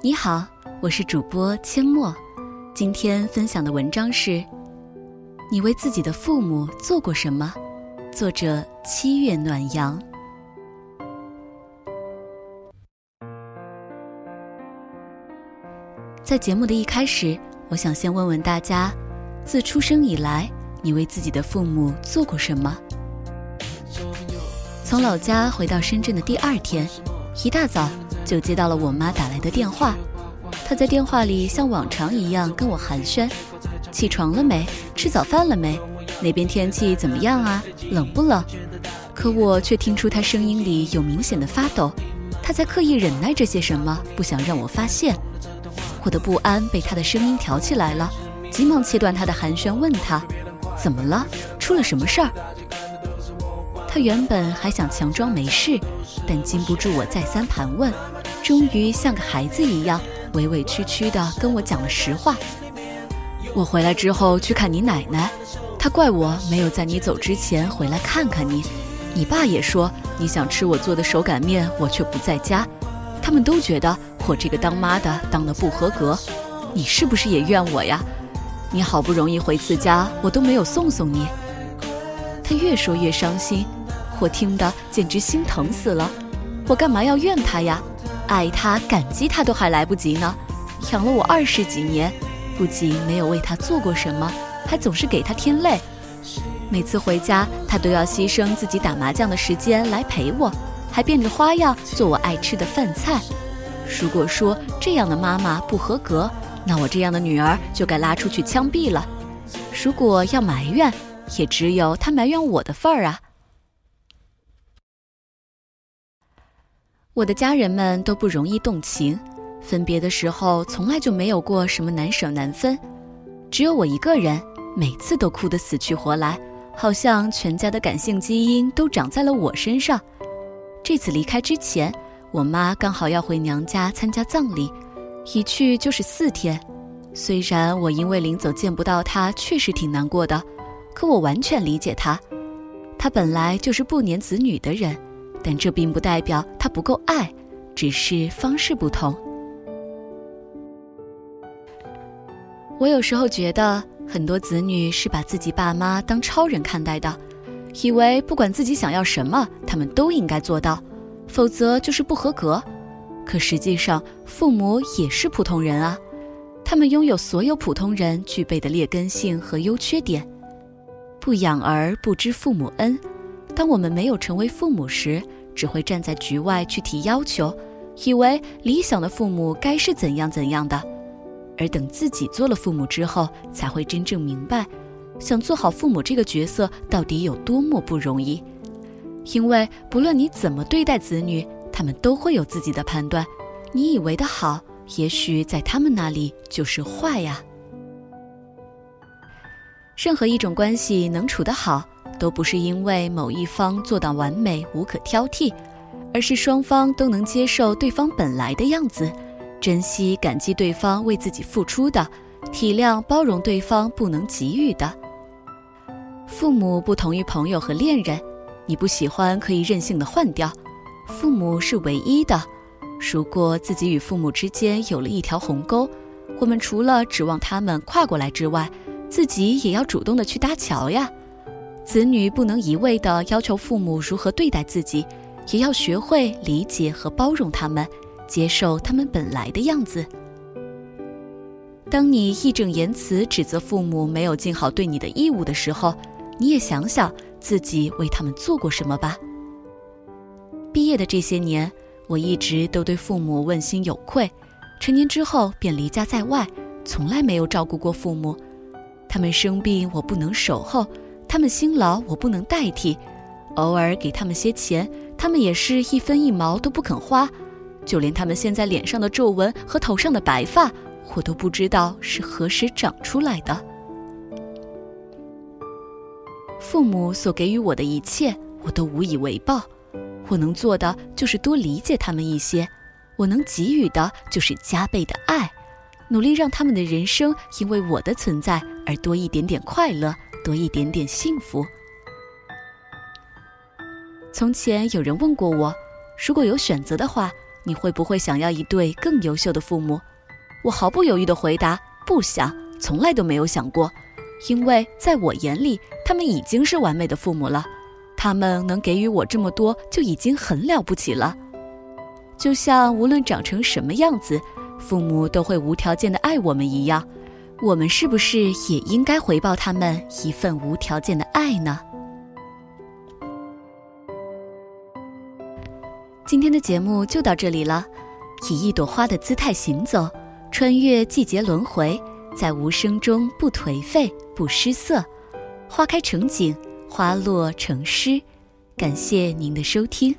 你好，我是主播阡陌，今天分享的文章是：你为自己的父母做过什么？作者七月暖阳。在节目的一开始，我想先问问大家：自出生以来，你为自己的父母做过什么？从老家回到深圳的第二天，一大早。就接到了我妈打来的电话，她在电话里像往常一样跟我寒暄：“起床了没？吃早饭了没？那边天气怎么样啊？冷不冷？”可我却听出她声音里有明显的发抖，她在刻意忍耐着些什么，不想让我发现。我的不安被她的声音挑起来了，急忙切断她的寒暄，问她：“怎么了？出了什么事儿？”她原本还想强装没事，但经不住我再三盘问。终于像个孩子一样委委屈屈地跟我讲了实话。我回来之后去看你奶奶，她怪我没有在你走之前回来看看你。你爸也说你想吃我做的手擀面，我却不在家。他们都觉得我这个当妈的当得不合格。你是不是也怨我呀？你好不容易回次家，我都没有送送你。他越说越伤心，我听得简直心疼死了。我干嘛要怨他呀？爱他、感激他都还来不及呢，养了我二十几年，不仅没有为他做过什么，还总是给他添累。每次回家，他都要牺牲自己打麻将的时间来陪我，还变着花样做我爱吃的饭菜。如果说这样的妈妈不合格，那我这样的女儿就该拉出去枪毙了。如果要埋怨，也只有他埋怨我的份儿啊。我的家人们都不容易动情，分别的时候从来就没有过什么难舍难分，只有我一个人，每次都哭得死去活来，好像全家的感性基因都长在了我身上。这次离开之前，我妈刚好要回娘家参加葬礼，一去就是四天。虽然我因为临走见不到她，确实挺难过的，可我完全理解她，她本来就是不粘子女的人。但这并不代表他不够爱，只是方式不同。我有时候觉得，很多子女是把自己爸妈当超人看待的，以为不管自己想要什么，他们都应该做到，否则就是不合格。可实际上，父母也是普通人啊，他们拥有所有普通人具备的劣根性和优缺点。不养儿不知父母恩。当我们没有成为父母时，只会站在局外去提要求，以为理想的父母该是怎样怎样的。而等自己做了父母之后，才会真正明白，想做好父母这个角色到底有多么不容易。因为不论你怎么对待子女，他们都会有自己的判断。你以为的好，也许在他们那里就是坏呀。任何一种关系能处得好。都不是因为某一方做到完美无可挑剔，而是双方都能接受对方本来的样子，珍惜感激对方为自己付出的，体谅包容对方不能给予的。父母不同于朋友和恋人，你不喜欢可以任性的换掉。父母是唯一的，如果自己与父母之间有了一条鸿沟，我们除了指望他们跨过来之外，自己也要主动的去搭桥呀。子女不能一味地要求父母如何对待自己，也要学会理解和包容他们，接受他们本来的样子。当你义正言辞指责父母没有尽好对你的义务的时候，你也想想自己为他们做过什么吧。毕业的这些年，我一直都对父母问心有愧，成年之后便离家在外，从来没有照顾过父母。他们生病，我不能守候。他们辛劳，我不能代替；偶尔给他们些钱，他们也是一分一毛都不肯花。就连他们现在脸上的皱纹和头上的白发，我都不知道是何时长出来的。父母所给予我的一切，我都无以为报。我能做的就是多理解他们一些，我能给予的就是加倍的爱，努力让他们的人生因为我的存在而多一点点快乐。多一点点幸福。从前有人问过我，如果有选择的话，你会不会想要一对更优秀的父母？我毫不犹豫地回答：不想，从来都没有想过，因为在我眼里，他们已经是完美的父母了。他们能给予我这么多，就已经很了不起了。就像无论长成什么样子，父母都会无条件的爱我们一样，我们是不是也应该回报他们一份无条件的爱呢？今天的节目就到这里了，以一朵花的姿态行走，穿越季节轮回，在无声中不颓废不失色，花开成景。花落成诗，感谢您的收听。